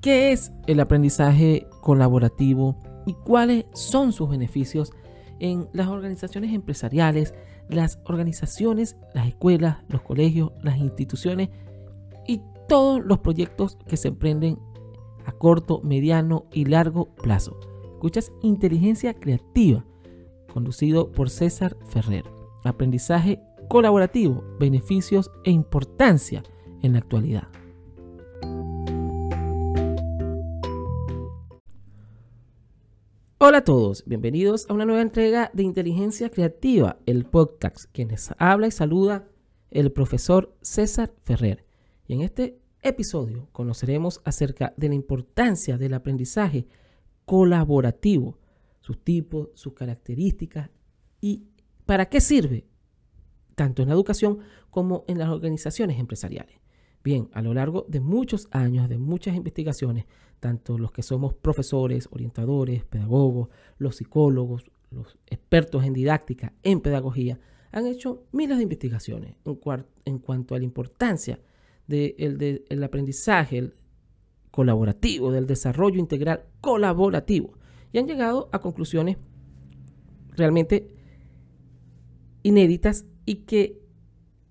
¿Qué es el aprendizaje colaborativo y cuáles son sus beneficios en las organizaciones empresariales, las organizaciones, las escuelas, los colegios, las instituciones y todos los proyectos que se emprenden a corto, mediano y largo plazo? Escuchas Inteligencia Creativa, conducido por César Ferrer. Aprendizaje colaborativo, beneficios e importancia en la actualidad. Hola a todos, bienvenidos a una nueva entrega de Inteligencia Creativa, el podcast, quienes habla y saluda el profesor César Ferrer. Y en este episodio conoceremos acerca de la importancia del aprendizaje colaborativo, sus tipos, sus características y para qué sirve, tanto en la educación como en las organizaciones empresariales. Bien, a lo largo de muchos años, de muchas investigaciones, tanto los que somos profesores, orientadores, pedagogos, los psicólogos, los expertos en didáctica, en pedagogía, han hecho miles de investigaciones en, cuanto a la importancia del aprendizaje colaborativo, del desarrollo integral colaborativo. Y han llegado a conclusiones realmente inéditas y que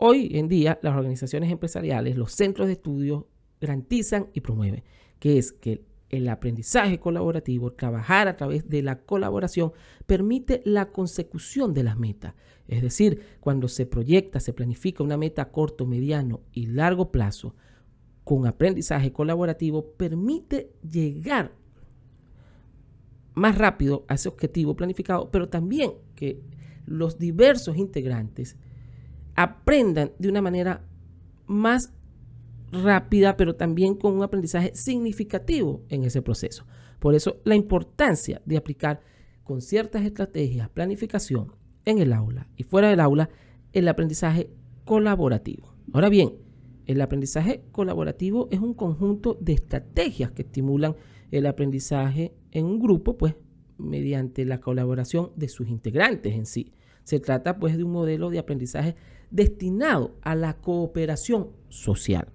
Hoy en día las organizaciones empresariales, los centros de estudio garantizan y promueven, que es que el aprendizaje colaborativo, trabajar a través de la colaboración, permite la consecución de las metas. Es decir, cuando se proyecta, se planifica una meta a corto, mediano y largo plazo, con aprendizaje colaborativo, permite llegar más rápido a ese objetivo planificado, pero también que los diversos integrantes aprendan de una manera más rápida, pero también con un aprendizaje significativo en ese proceso. Por eso la importancia de aplicar con ciertas estrategias, planificación en el aula y fuera del aula, el aprendizaje colaborativo. Ahora bien, el aprendizaje colaborativo es un conjunto de estrategias que estimulan el aprendizaje en un grupo, pues mediante la colaboración de sus integrantes en sí. Se trata pues de un modelo de aprendizaje destinado a la cooperación social.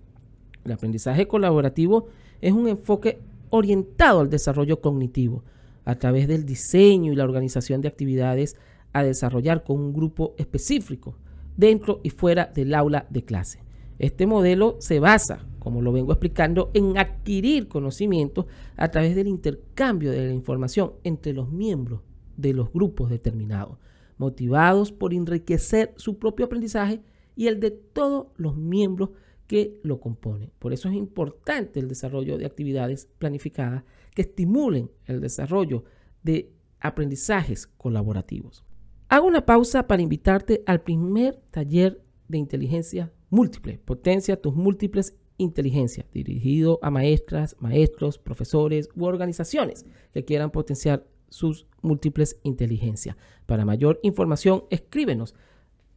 El aprendizaje colaborativo es un enfoque orientado al desarrollo cognitivo a través del diseño y la organización de actividades a desarrollar con un grupo específico dentro y fuera del aula de clase. Este modelo se basa, como lo vengo explicando, en adquirir conocimiento a través del intercambio de la información entre los miembros de los grupos determinados motivados por enriquecer su propio aprendizaje y el de todos los miembros que lo componen. Por eso es importante el desarrollo de actividades planificadas que estimulen el desarrollo de aprendizajes colaborativos. Hago una pausa para invitarte al primer taller de inteligencia múltiple, potencia tus múltiples inteligencias, dirigido a maestras, maestros, profesores u organizaciones que quieran potenciar sus múltiples inteligencias. Para mayor información, escríbenos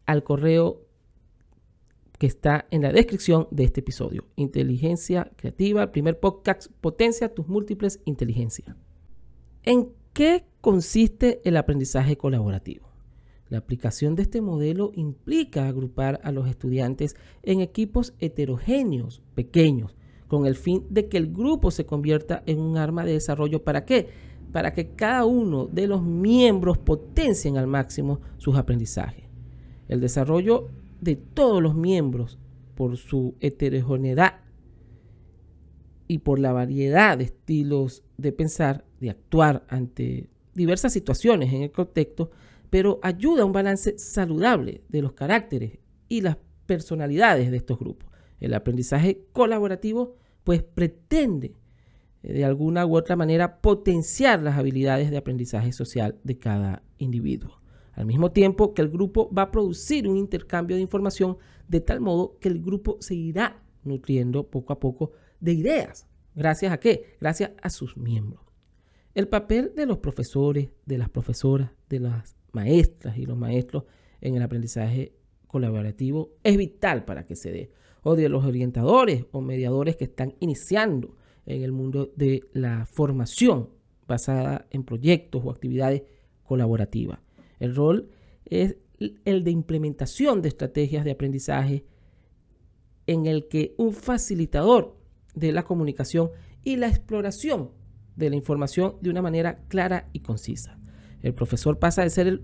al correo que está en la descripción de este episodio. Inteligencia creativa, primer podcast, potencia tus múltiples inteligencias. ¿En qué consiste el aprendizaje colaborativo? La aplicación de este modelo implica agrupar a los estudiantes en equipos heterogéneos, pequeños, con el fin de que el grupo se convierta en un arma de desarrollo. ¿Para qué? para que cada uno de los miembros potencien al máximo sus aprendizajes. El desarrollo de todos los miembros por su heterogeneidad y por la variedad de estilos de pensar, de actuar ante diversas situaciones en el contexto, pero ayuda a un balance saludable de los caracteres y las personalidades de estos grupos. El aprendizaje colaborativo pues pretende eh, de alguna u otra manera potenciar las habilidades de aprendizaje social de cada individuo. Al mismo tiempo que el grupo va a producir un intercambio de información de tal modo que el grupo se irá nutriendo poco a poco de ideas. ¿Gracias a qué? Gracias a sus miembros. El papel de los profesores, de las profesoras, de las maestras y los maestros en el aprendizaje colaborativo es vital para que se dé. O de los orientadores o mediadores que están iniciando en el mundo de la formación basada en proyectos o actividades colaborativas. El rol es el de implementación de estrategias de aprendizaje en el que un facilitador de la comunicación y la exploración de la información de una manera clara y concisa. El profesor pasa de ser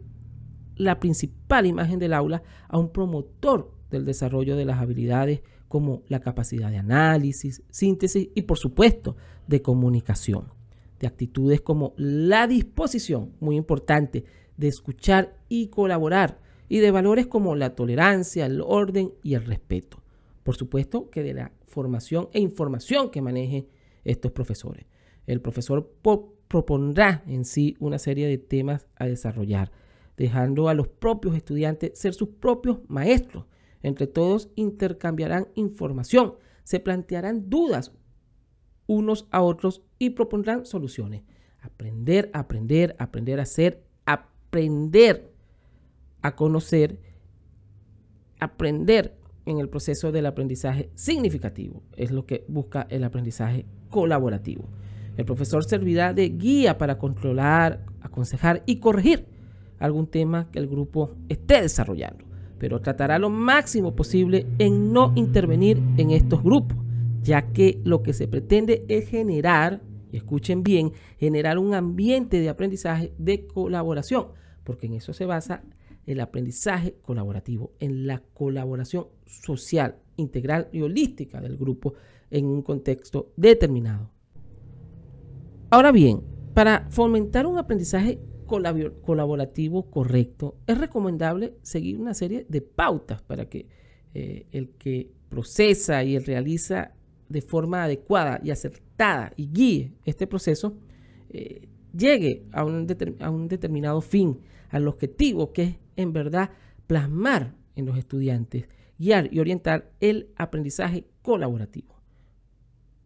la principal imagen del aula a un promotor del desarrollo de las habilidades como la capacidad de análisis, síntesis y por supuesto de comunicación. De actitudes como la disposición, muy importante, de escuchar y colaborar. Y de valores como la tolerancia, el orden y el respeto. Por supuesto que de la formación e información que manejen estos profesores. El profesor propondrá en sí una serie de temas a desarrollar, dejando a los propios estudiantes ser sus propios maestros. Entre todos intercambiarán información, se plantearán dudas unos a otros y propondrán soluciones. Aprender, aprender, aprender a hacer, aprender a conocer, aprender en el proceso del aprendizaje significativo. Es lo que busca el aprendizaje colaborativo. El profesor servirá de guía para controlar, aconsejar y corregir algún tema que el grupo esté desarrollando, pero tratará lo máximo posible en no intervenir en estos grupos, ya que lo que se pretende es generar, y escuchen bien, generar un ambiente de aprendizaje de colaboración, porque en eso se basa el aprendizaje colaborativo, en la colaboración social, integral y holística del grupo en un contexto determinado. Ahora bien, para fomentar un aprendizaje colaborativo correcto, es recomendable seguir una serie de pautas para que eh, el que procesa y el realiza de forma adecuada y acertada y guíe este proceso, eh, llegue a un, a un determinado fin, al objetivo que es en verdad plasmar en los estudiantes, guiar y orientar el aprendizaje colaborativo.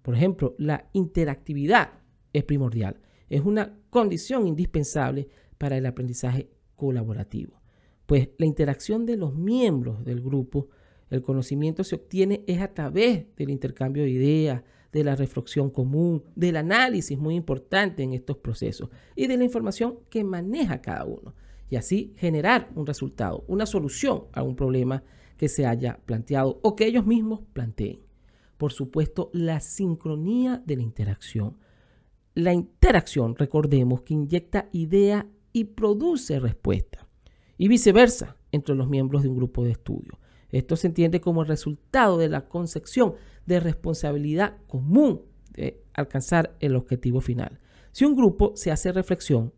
Por ejemplo, la interactividad es primordial. Es una condición indispensable para el aprendizaje colaborativo. Pues la interacción de los miembros del grupo, el conocimiento se obtiene es a través del intercambio de ideas, de la reflexión común, del análisis muy importante en estos procesos y de la información que maneja cada uno. Y así generar un resultado, una solución a un problema que se haya planteado o que ellos mismos planteen. Por supuesto, la sincronía de la interacción la interacción, recordemos, que inyecta idea y produce respuesta. Y viceversa entre los miembros de un grupo de estudio. Esto se entiende como el resultado de la concepción de responsabilidad común de alcanzar el objetivo final. Si un grupo se hace reflexión,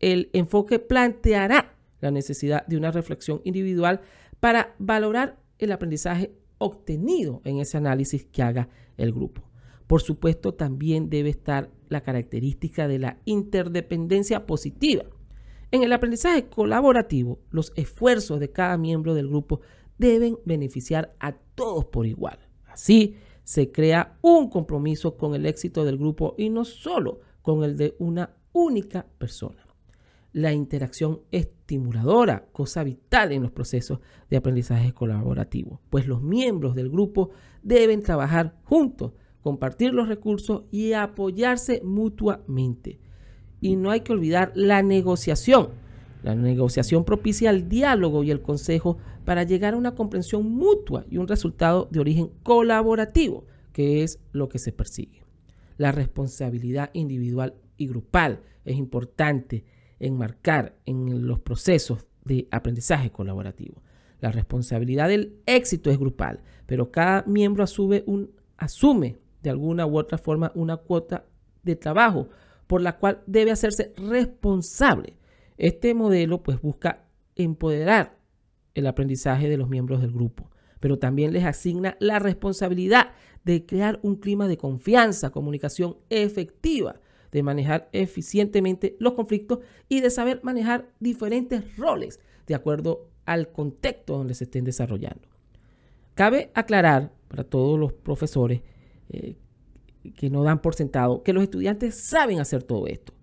el enfoque planteará la necesidad de una reflexión individual para valorar el aprendizaje obtenido en ese análisis que haga el grupo. Por supuesto, también debe estar la característica de la interdependencia positiva. En el aprendizaje colaborativo, los esfuerzos de cada miembro del grupo deben beneficiar a todos por igual. Así se crea un compromiso con el éxito del grupo y no solo con el de una única persona. La interacción estimuladora, cosa vital en los procesos de aprendizaje colaborativo, pues los miembros del grupo deben trabajar juntos compartir los recursos y apoyarse mutuamente. Y no hay que olvidar la negociación. La negociación propicia el diálogo y el consejo para llegar a una comprensión mutua y un resultado de origen colaborativo, que es lo que se persigue. La responsabilidad individual y grupal es importante enmarcar en los procesos de aprendizaje colaborativo. La responsabilidad del éxito es grupal, pero cada miembro asume, asume de alguna u otra forma una cuota de trabajo por la cual debe hacerse responsable. Este modelo pues busca empoderar el aprendizaje de los miembros del grupo, pero también les asigna la responsabilidad de crear un clima de confianza, comunicación efectiva, de manejar eficientemente los conflictos y de saber manejar diferentes roles de acuerdo al contexto donde se estén desarrollando. Cabe aclarar para todos los profesores eh, que no dan por sentado que los estudiantes saben hacer todo esto,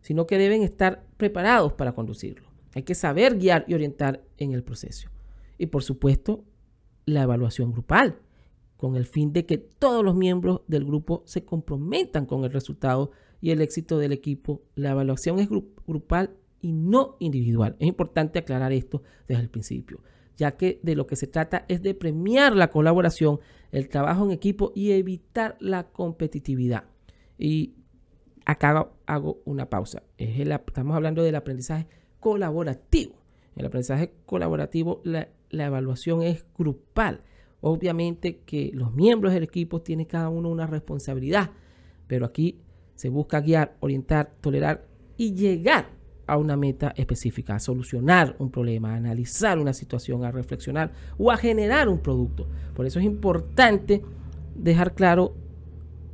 sino que deben estar preparados para conducirlo. Hay que saber guiar y orientar en el proceso. Y por supuesto, la evaluación grupal, con el fin de que todos los miembros del grupo se comprometan con el resultado y el éxito del equipo. La evaluación es grupal y no individual. Es importante aclarar esto desde el principio ya que de lo que se trata es de premiar la colaboración, el trabajo en equipo y evitar la competitividad. Y acá hago una pausa. estamos hablando del aprendizaje colaborativo. En el aprendizaje colaborativo la, la evaluación es grupal. Obviamente que los miembros del equipo tienen cada uno una responsabilidad, pero aquí se busca guiar, orientar, tolerar y llegar a una meta específica, a solucionar un problema, a analizar una situación, a reflexionar o a generar un producto. Por eso es importante dejar claro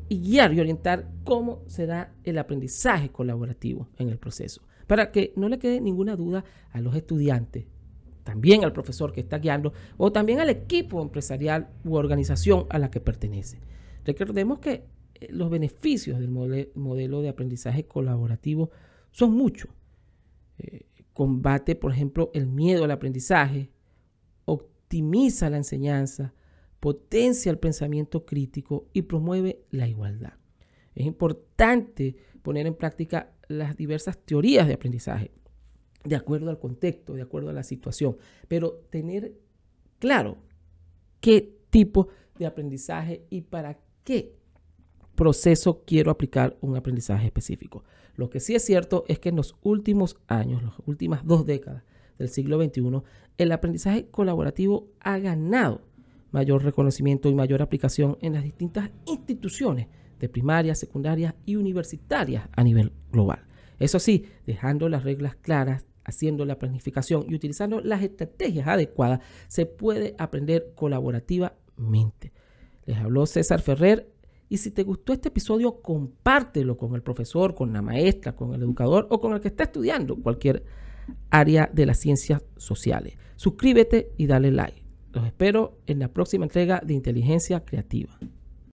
y guiar y orientar cómo se da el aprendizaje colaborativo en el proceso, para que no le quede ninguna duda a los estudiantes, también al profesor que está guiando o también al equipo empresarial u organización a la que pertenece. Recordemos que eh, los beneficios del modelo de aprendizaje colaborativo son muchos. Eh, combate, por ejemplo, el miedo al aprendizaje, optimiza la enseñanza, potencia el pensamiento crítico y promueve la igualdad. Es importante poner en práctica las diversas teorías de aprendizaje, de acuerdo al contexto, de acuerdo a la situación, pero tener claro qué tipo de aprendizaje y para qué proceso quiero aplicar un aprendizaje específico. Lo que sí es cierto es que en los últimos años, las últimas dos décadas del siglo XXI, el aprendizaje colaborativo ha ganado mayor reconocimiento y mayor aplicación en las distintas instituciones de primaria, secundaria y universitarias a nivel global. Eso sí, dejando las reglas claras, haciendo la planificación y utilizando las estrategias adecuadas, se puede aprender colaborativamente. Les habló César Ferrer y si te gustó este episodio, compártelo con el profesor, con la maestra, con el educador o con el que está estudiando cualquier área de las ciencias sociales. Suscríbete y dale like. Los espero en la próxima entrega de Inteligencia Creativa.